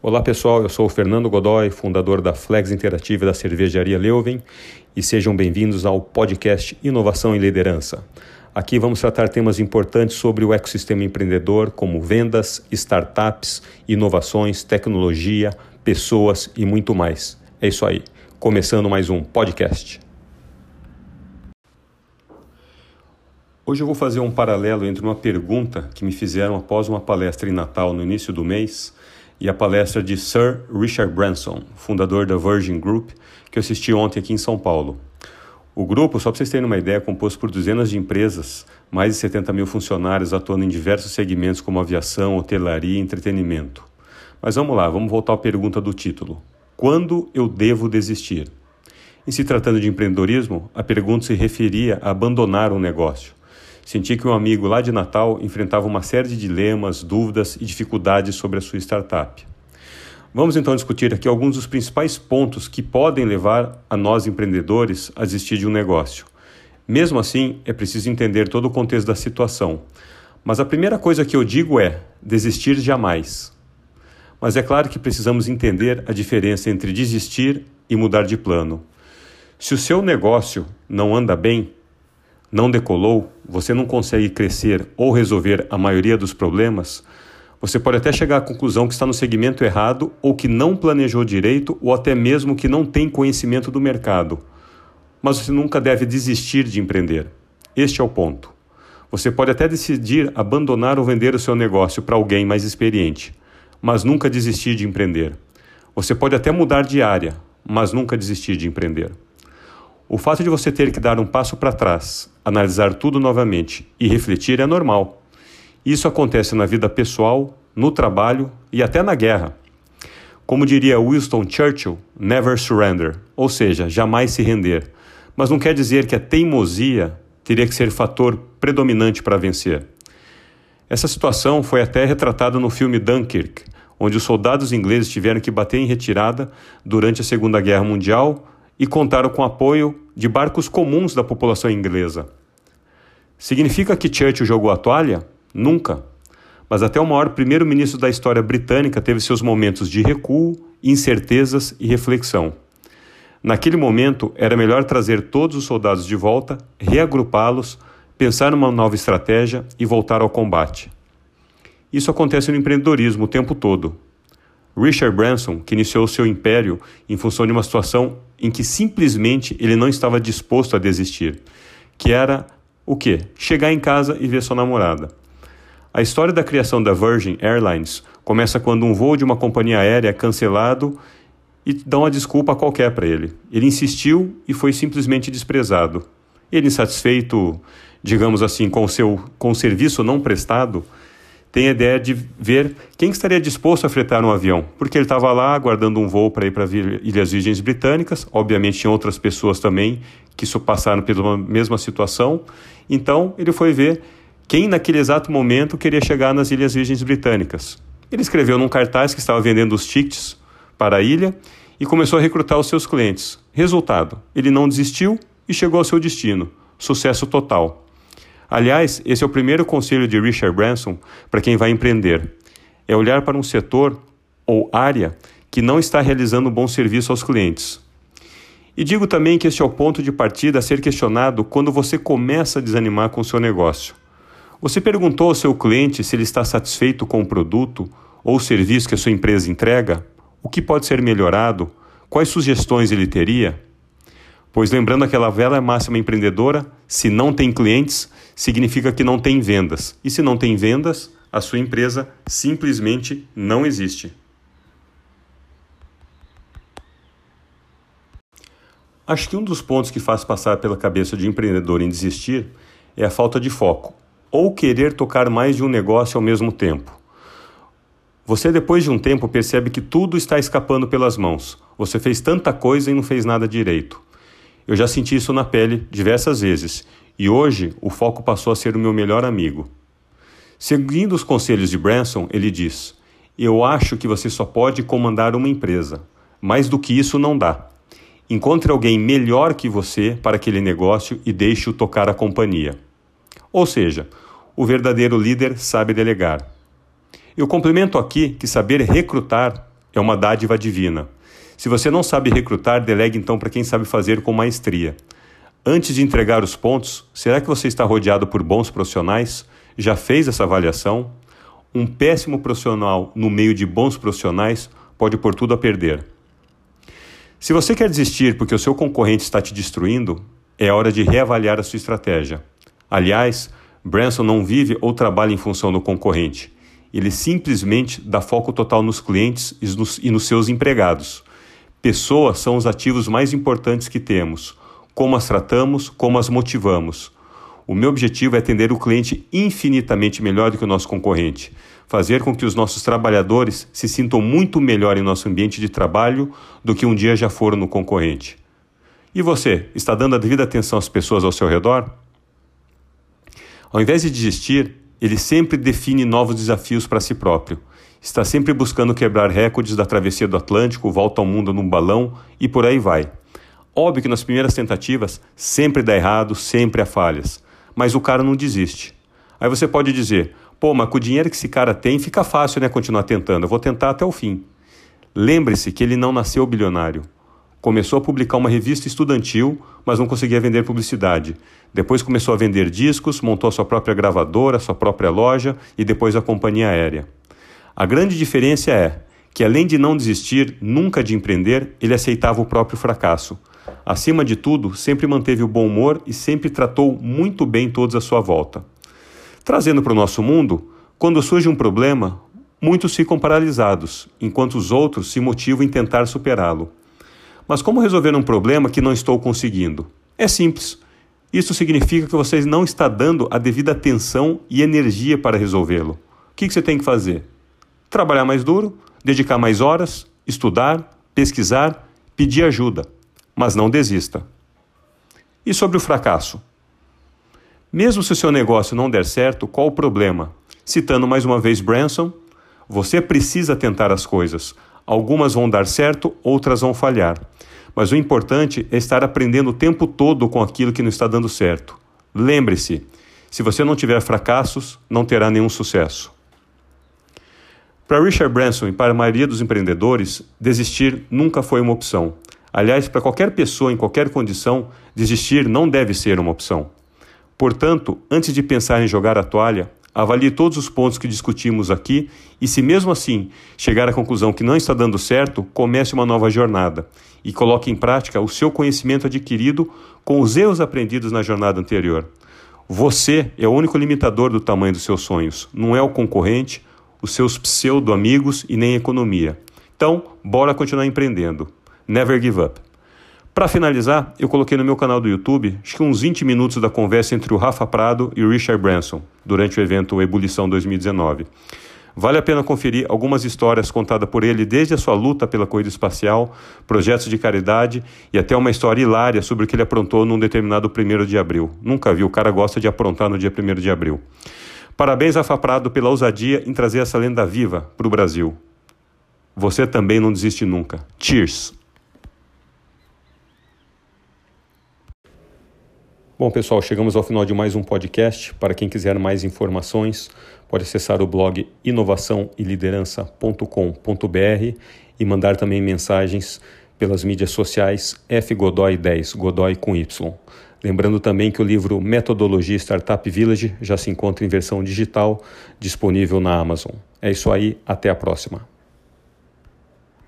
Olá pessoal, eu sou o Fernando Godoy, fundador da Flex Interativa da Cervejaria Leuven e sejam bem-vindos ao podcast Inovação e Liderança. Aqui vamos tratar temas importantes sobre o ecossistema empreendedor, como vendas, startups, inovações, tecnologia, pessoas e muito mais. É isso aí, começando mais um podcast. Hoje eu vou fazer um paralelo entre uma pergunta que me fizeram após uma palestra em Natal no início do mês e a palestra de Sir Richard Branson, fundador da Virgin Group, que eu assisti ontem aqui em São Paulo. O grupo, só para vocês terem uma ideia, é composto por dezenas de empresas, mais de 70 mil funcionários atuando em diversos segmentos como aviação, hotelaria e entretenimento. Mas vamos lá, vamos voltar à pergunta do título. Quando eu devo desistir? Em se tratando de empreendedorismo, a pergunta se referia a abandonar um negócio. Senti que um amigo lá de Natal enfrentava uma série de dilemas, dúvidas e dificuldades sobre a sua startup. Vamos então discutir aqui alguns dos principais pontos que podem levar a nós empreendedores a desistir de um negócio. Mesmo assim, é preciso entender todo o contexto da situação. Mas a primeira coisa que eu digo é: desistir jamais. Mas é claro que precisamos entender a diferença entre desistir e mudar de plano. Se o seu negócio não anda bem, não decolou, você não consegue crescer ou resolver a maioria dos problemas, você pode até chegar à conclusão que está no segmento errado ou que não planejou direito ou até mesmo que não tem conhecimento do mercado. Mas você nunca deve desistir de empreender. Este é o ponto. Você pode até decidir abandonar ou vender o seu negócio para alguém mais experiente, mas nunca desistir de empreender. Você pode até mudar de área, mas nunca desistir de empreender. O fato de você ter que dar um passo para trás, analisar tudo novamente e refletir é normal. Isso acontece na vida pessoal, no trabalho e até na guerra. Como diria Winston Churchill, never surrender, ou seja, jamais se render. Mas não quer dizer que a teimosia teria que ser fator predominante para vencer. Essa situação foi até retratada no filme Dunkirk, onde os soldados ingleses tiveram que bater em retirada durante a Segunda Guerra Mundial e contaram com apoio de barcos comuns da população inglesa. Significa que Churchill jogou a toalha? Nunca. Mas até o maior primeiro-ministro da história britânica teve seus momentos de recuo, incertezas e reflexão. Naquele momento, era melhor trazer todos os soldados de volta, reagrupá-los, pensar numa nova estratégia e voltar ao combate. Isso acontece no empreendedorismo o tempo todo. Richard Branson, que iniciou seu império em função de uma situação em que simplesmente ele não estava disposto a desistir, que era o quê? Chegar em casa e ver sua namorada. A história da criação da Virgin Airlines começa quando um voo de uma companhia aérea é cancelado e dá uma desculpa qualquer para ele. Ele insistiu e foi simplesmente desprezado. Ele, insatisfeito, digamos assim, com o seu com o serviço não prestado, tem a ideia de ver quem estaria disposto a fretar um avião, porque ele estava lá aguardando um voo para ir para as Ilhas Virgens Britânicas. Obviamente, tinha outras pessoas também que passaram pela mesma situação. Então, ele foi ver quem naquele exato momento queria chegar nas Ilhas Virgens Britânicas. Ele escreveu num cartaz que estava vendendo os tickets para a ilha e começou a recrutar os seus clientes. Resultado: ele não desistiu e chegou ao seu destino. Sucesso total. Aliás, esse é o primeiro conselho de Richard Branson para quem vai empreender. É olhar para um setor ou área que não está realizando um bom serviço aos clientes. E digo também que este é o ponto de partida a ser questionado quando você começa a desanimar com o seu negócio. Você perguntou ao seu cliente se ele está satisfeito com o produto ou o serviço que a sua empresa entrega? O que pode ser melhorado? Quais sugestões ele teria? Pois lembrando aquela velha máxima empreendedora, se não tem clientes, significa que não tem vendas. E se não tem vendas, a sua empresa simplesmente não existe. Acho que um dos pontos que faz passar pela cabeça de empreendedor em desistir é a falta de foco, ou querer tocar mais de um negócio ao mesmo tempo. Você, depois de um tempo, percebe que tudo está escapando pelas mãos. Você fez tanta coisa e não fez nada direito. Eu já senti isso na pele diversas vezes e hoje o foco passou a ser o meu melhor amigo. Seguindo os conselhos de Branson, ele diz: Eu acho que você só pode comandar uma empresa. Mais do que isso não dá. Encontre alguém melhor que você para aquele negócio e deixe-o tocar a companhia. Ou seja, o verdadeiro líder sabe delegar. Eu complemento aqui que saber recrutar é uma dádiva divina. Se você não sabe recrutar, delegue então para quem sabe fazer com maestria. Antes de entregar os pontos, será que você está rodeado por bons profissionais? Já fez essa avaliação? Um péssimo profissional no meio de bons profissionais pode pôr tudo a perder. Se você quer desistir porque o seu concorrente está te destruindo, é hora de reavaliar a sua estratégia. Aliás, Branson não vive ou trabalha em função do concorrente. Ele simplesmente dá foco total nos clientes e nos, e nos seus empregados. Pessoas são os ativos mais importantes que temos como as tratamos, como as motivamos. O meu objetivo é atender o cliente infinitamente melhor do que o nosso concorrente, fazer com que os nossos trabalhadores se sintam muito melhor em nosso ambiente de trabalho do que um dia já foram no concorrente. E você, está dando a devida atenção às pessoas ao seu redor? Ao invés de desistir, ele sempre define novos desafios para si próprio. Está sempre buscando quebrar recordes da travessia do Atlântico, volta ao mundo num balão e por aí vai. Óbvio que nas primeiras tentativas sempre dá errado, sempre há falhas, mas o cara não desiste. Aí você pode dizer: pô, mas com o dinheiro que esse cara tem, fica fácil né, continuar tentando, eu vou tentar até o fim. Lembre-se que ele não nasceu bilionário. Começou a publicar uma revista estudantil, mas não conseguia vender publicidade. Depois começou a vender discos, montou a sua própria gravadora, sua própria loja e depois a companhia aérea. A grande diferença é que, além de não desistir nunca de empreender, ele aceitava o próprio fracasso. Acima de tudo, sempre manteve o bom humor e sempre tratou muito bem todos à sua volta. Trazendo para o nosso mundo, quando surge um problema, muitos ficam paralisados, enquanto os outros se motivam em tentar superá-lo. Mas como resolver um problema que não estou conseguindo? É simples. Isso significa que você não está dando a devida atenção e energia para resolvê-lo. O que você tem que fazer? Trabalhar mais duro, dedicar mais horas, estudar, pesquisar, pedir ajuda mas não desista. E sobre o fracasso? Mesmo se o seu negócio não der certo, qual o problema? Citando mais uma vez Branson, você precisa tentar as coisas. Algumas vão dar certo, outras vão falhar. Mas o importante é estar aprendendo o tempo todo com aquilo que não está dando certo. Lembre-se: se você não tiver fracassos, não terá nenhum sucesso. Para Richard Branson e para a maioria dos empreendedores, desistir nunca foi uma opção. Aliás, para qualquer pessoa em qualquer condição, desistir não deve ser uma opção. Portanto, antes de pensar em jogar a toalha, avalie todos os pontos que discutimos aqui e, se mesmo assim chegar à conclusão que não está dando certo, comece uma nova jornada e coloque em prática o seu conhecimento adquirido com os erros aprendidos na jornada anterior. Você é o único limitador do tamanho dos seus sonhos, não é o concorrente, os seus pseudo-amigos e nem a economia. Então, bora continuar empreendendo. Never Give Up. Para finalizar, eu coloquei no meu canal do YouTube acho que uns 20 minutos da conversa entre o Rafa Prado e o Richard Branson durante o evento Ebulição 2019. Vale a pena conferir algumas histórias contadas por ele desde a sua luta pela corrida espacial, projetos de caridade e até uma história hilária sobre o que ele aprontou num determinado 1 de abril. Nunca vi, o cara gosta de aprontar no dia 1 de abril. Parabéns, Rafa Prado, pela ousadia em trazer essa lenda viva para o Brasil. Você também não desiste nunca. Cheers! Bom, pessoal, chegamos ao final de mais um podcast. Para quem quiser mais informações, pode acessar o blog inovaçãoeliderança.com.br e mandar também mensagens pelas mídias sociais fgodoy10, Godoy com Y. Lembrando também que o livro Metodologia Startup Village já se encontra em versão digital, disponível na Amazon. É isso aí, até a próxima.